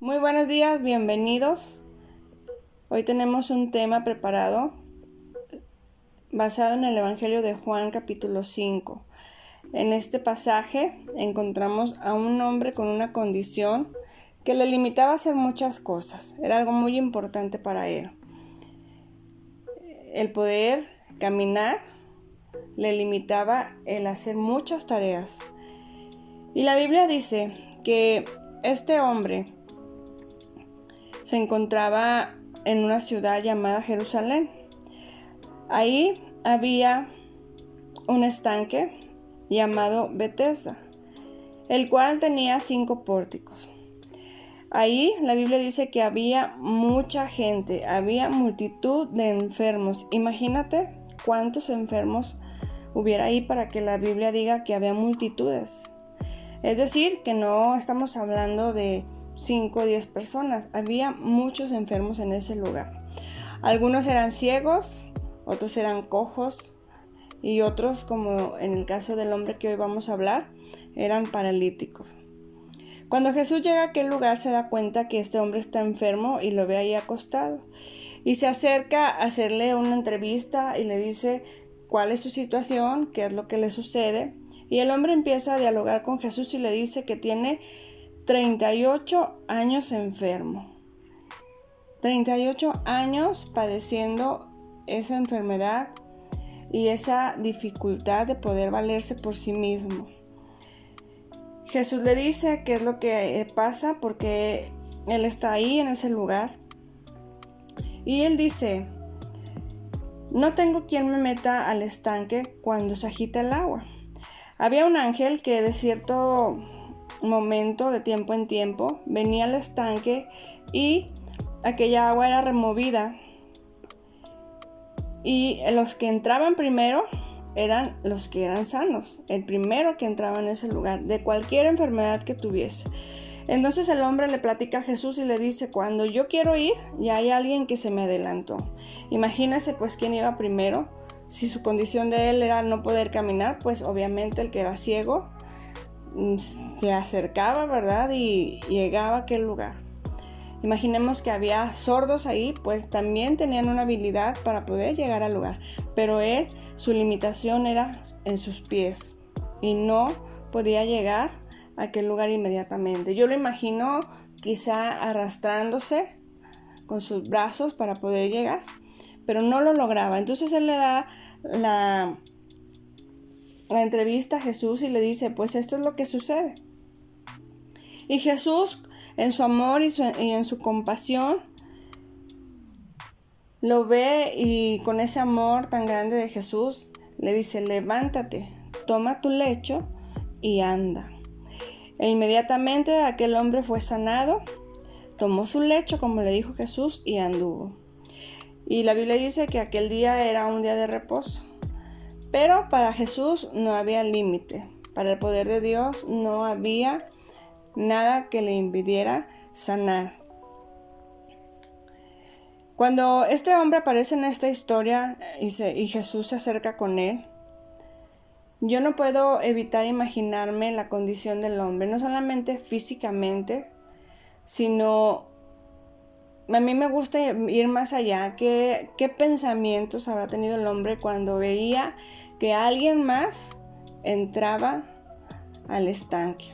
Muy buenos días, bienvenidos. Hoy tenemos un tema preparado basado en el Evangelio de Juan capítulo 5. En este pasaje encontramos a un hombre con una condición que le limitaba a hacer muchas cosas. Era algo muy importante para él. El poder caminar le limitaba el hacer muchas tareas. Y la Biblia dice que este hombre se encontraba en una ciudad llamada Jerusalén. Ahí había un estanque llamado Bethesda, el cual tenía cinco pórticos. Ahí la Biblia dice que había mucha gente, había multitud de enfermos. Imagínate cuántos enfermos hubiera ahí para que la Biblia diga que había multitudes. Es decir, que no estamos hablando de 5 o 10 personas. Había muchos enfermos en ese lugar. Algunos eran ciegos, otros eran cojos y otros, como en el caso del hombre que hoy vamos a hablar, eran paralíticos. Cuando Jesús llega a aquel lugar se da cuenta que este hombre está enfermo y lo ve ahí acostado. Y se acerca a hacerle una entrevista y le dice cuál es su situación, qué es lo que le sucede. Y el hombre empieza a dialogar con Jesús y le dice que tiene 38 años enfermo. 38 años padeciendo esa enfermedad y esa dificultad de poder valerse por sí mismo. Jesús le dice qué es lo que pasa porque él está ahí en ese lugar. Y él dice, no tengo quien me meta al estanque cuando se agita el agua. Había un ángel que de cierto momento, de tiempo en tiempo, venía al estanque y aquella agua era removida. Y los que entraban primero eran los que eran sanos, el primero que entraba en ese lugar, de cualquier enfermedad que tuviese. Entonces el hombre le platica a Jesús y le dice, cuando yo quiero ir, ya hay alguien que se me adelantó. Imagínese pues quién iba primero. Si su condición de él era no poder caminar, pues obviamente el que era ciego se acercaba, ¿verdad? Y llegaba a aquel lugar. Imaginemos que había sordos ahí, pues también tenían una habilidad para poder llegar al lugar. Pero él, su limitación era en sus pies y no podía llegar a aquel lugar inmediatamente. Yo lo imagino quizá arrastrándose con sus brazos para poder llegar, pero no lo lograba. Entonces él le da la la entrevista a Jesús y le dice, pues esto es lo que sucede. Y Jesús, en su amor y, en su compasión, lo ve y con ese amor tan grande de Jesús, le dice, levántate, toma tu lecho y anda. E inmediatamente aquel hombre fue sanado, tomó su lecho, como le dijo Jesús, y anduvo. Y la Biblia dice que aquel día era un día de reposo. Pero para Jesús no había límite. Para el poder de Dios no había nada que le impidiera sanar. Cuando este hombre aparece en esta historia y, y, Jesús se acerca con él, yo no puedo evitar imaginarme la condición del hombre, no solamente físicamente, sino a mí me gusta ir más allá. ¿Qué, ¿Qué, pensamientos habrá tenido el hombre cuando veía que alguien más entraba al estanque?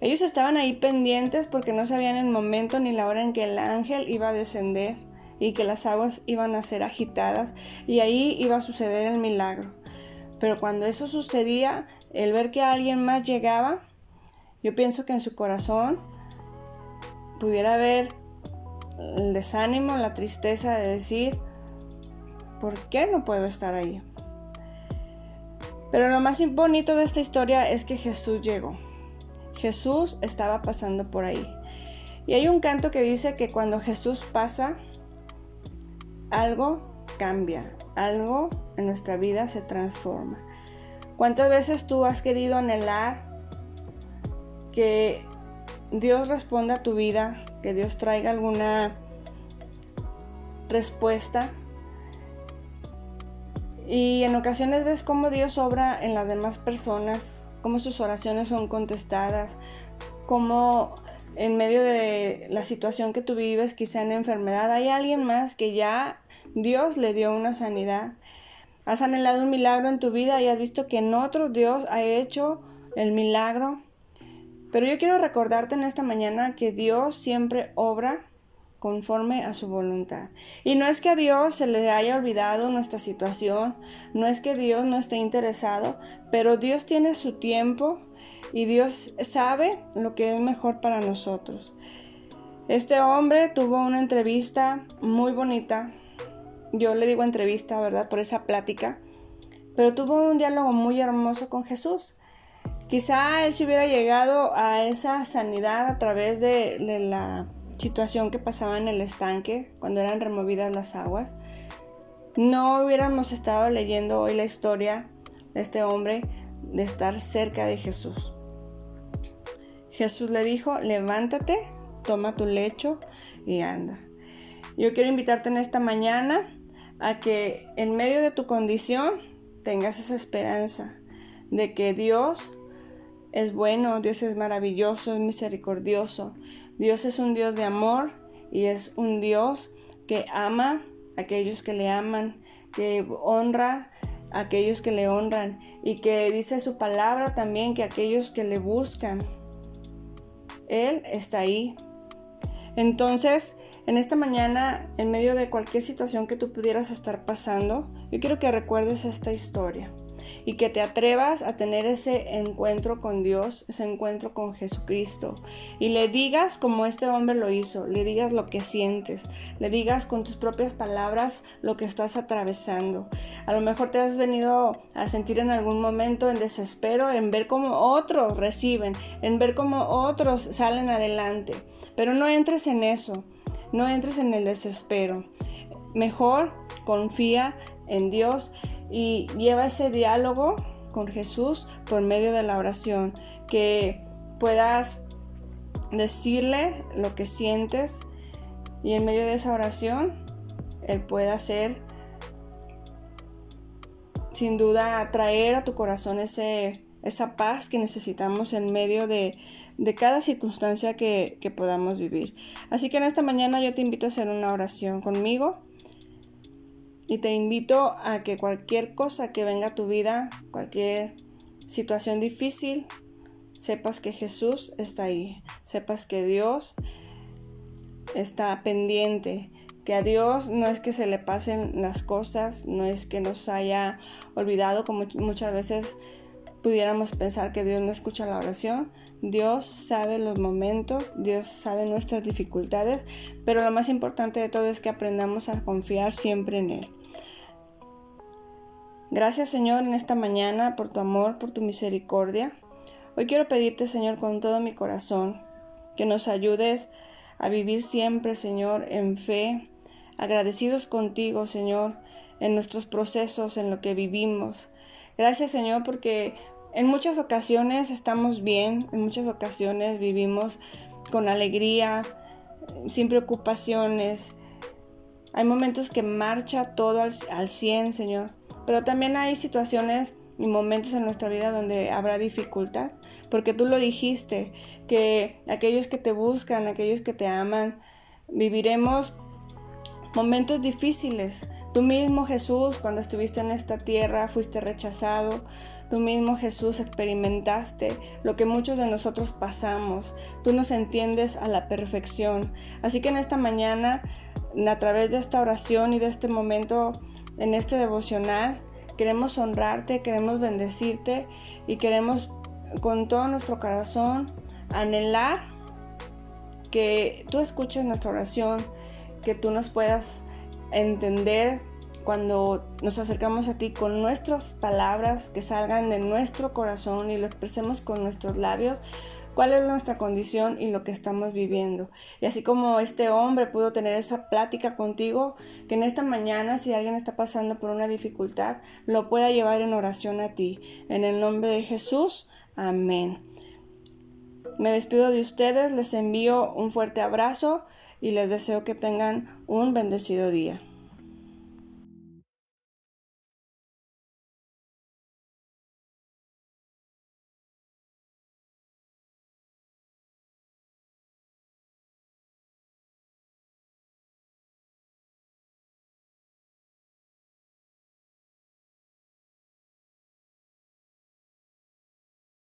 Ellos estaban ahí pendientes porque no sabían el momento ni la hora en que el ángel iba a descender y que las aguas iban a ser agitadas y ahí iba a suceder el milagro. Pero cuando eso sucedía, el ver que alguien más llegaba, yo pienso que en su corazón pudiera haber el desánimo, la tristeza de decir, ¿por qué no puedo estar ahí? Pero lo más bonito de esta historia es que Jesús llegó. Jesús estaba pasando por ahí. Y hay un canto que dice que cuando Jesús pasa, algo cambia, algo en nuestra vida se transforma. ¿Cuántas veces tú has querido anhelar que Dios responda a tu vida que Dios traiga alguna respuesta. Y en ocasiones ves cómo Dios obra en las demás personas, cómo sus oraciones son contestadas, cómo en medio de la situación que tú vives, quizá en enfermedad, hay alguien más que ya Dios le dio una sanidad. Has anhelado un milagro en tu vida y has visto que en otro Dios ha hecho el milagro. Pero yo quiero recordarte en esta mañana que Dios siempre obra conforme a su voluntad. Y no es que a Dios se le haya olvidado nuestra situación, no es que Dios no esté interesado, pero Dios tiene su tiempo y Dios sabe lo que es mejor para nosotros. Este hombre tuvo una entrevista muy bonita yo le digo entrevista, ¿verdad? Por esa plática. Pero tuvo un diálogo muy hermoso con Jesús. Quizá él se hubiera llegado a esa sanidad a través de, la situación que pasaba en el estanque cuando eran removidas las aguas. No hubiéramos estado leyendo hoy la historia de este hombre de estar cerca de Jesús. Jesús le dijo, levántate, toma tu lecho y anda. Yo quiero invitarte en esta mañana a que en medio de tu condición tengas esa esperanza de que Dios es bueno, Dios es maravilloso, es misericordioso. Dios es un Dios de amor y es un Dios que ama a aquellos que le aman, que honra a aquellos que le honran y que dice su palabra también que aquellos que le buscan, Él está ahí. Entonces, en esta mañana, en medio de cualquier situación que tú pudieras estar pasando, yo quiero que recuerdes esta historia y que te atrevas a tener ese encuentro con Dios, ese encuentro con Jesucristo y le digas como este hombre lo hizo, le digas lo que sientes, le digas con tus propias palabras lo que estás atravesando. A lo mejor te has venido a sentir en algún momento en desespero en ver cómo otros reciben, en ver cómo otros salen adelante, pero no entres en eso. No entres en el desespero. Mejor confía en Dios y lleva ese diálogo con Jesús por medio de la oración. Que puedas decirle lo que sientes y en medio de esa oración Él pueda hacer sin duda traer a tu corazón ese, esa paz que necesitamos en medio de, de cada circunstancia que, que podamos vivir. Así que en esta mañana yo te invito a hacer una oración conmigo y te invito a que cualquier cosa que venga a tu vida, cualquier situación difícil, sepas que Jesús está ahí, sepas que Dios está pendiente, que a Dios no es que se le pasen las cosas, no es que nos haya olvidado como muchas veces pudiéramos pensar que Dios no escucha la oración. Dios sabe los momentos, Dios sabe nuestras dificultades, pero lo más importante de todo es que aprendamos a confiar siempre en Él. Gracias Señor en esta mañana por tu amor, por tu misericordia. Hoy quiero pedirte Señor con todo mi corazón que nos ayudes a vivir siempre Señor en fe, agradecidos contigo Señor en nuestros procesos, en lo que vivimos. Gracias Señor porque en muchas ocasiones estamos bien, en muchas ocasiones vivimos con alegría, sin preocupaciones. Hay momentos que marcha todo al, al 100, Señor, pero también hay situaciones y momentos en nuestra vida donde habrá dificultad, porque tú lo dijiste, que aquellos que te buscan, aquellos que te aman, viviremos momentos difíciles. Tú mismo, Jesús, cuando estuviste en esta tierra, fuiste rechazado, Tú mismo Jesús experimentaste lo que muchos de nosotros pasamos. Tú nos entiendes a la perfección. Así que en esta mañana, a través de esta oración y de este momento, en este devocional, queremos honrarte, queremos bendecirte y queremos con todo nuestro corazón anhelar que tú escuches nuestra oración, que tú nos puedas entender cuando nos acercamos a ti con nuestras palabras que salgan de nuestro corazón y lo expresemos con nuestros labios, cuál es nuestra condición y lo que estamos viviendo. Y así como este hombre pudo tener esa plática contigo, que en esta mañana si alguien está pasando por una dificultad, lo pueda llevar en oración a ti. En el nombre de Jesús, amén. Me despido de ustedes, les envío un fuerte abrazo y les deseo que tengan un bendecido día.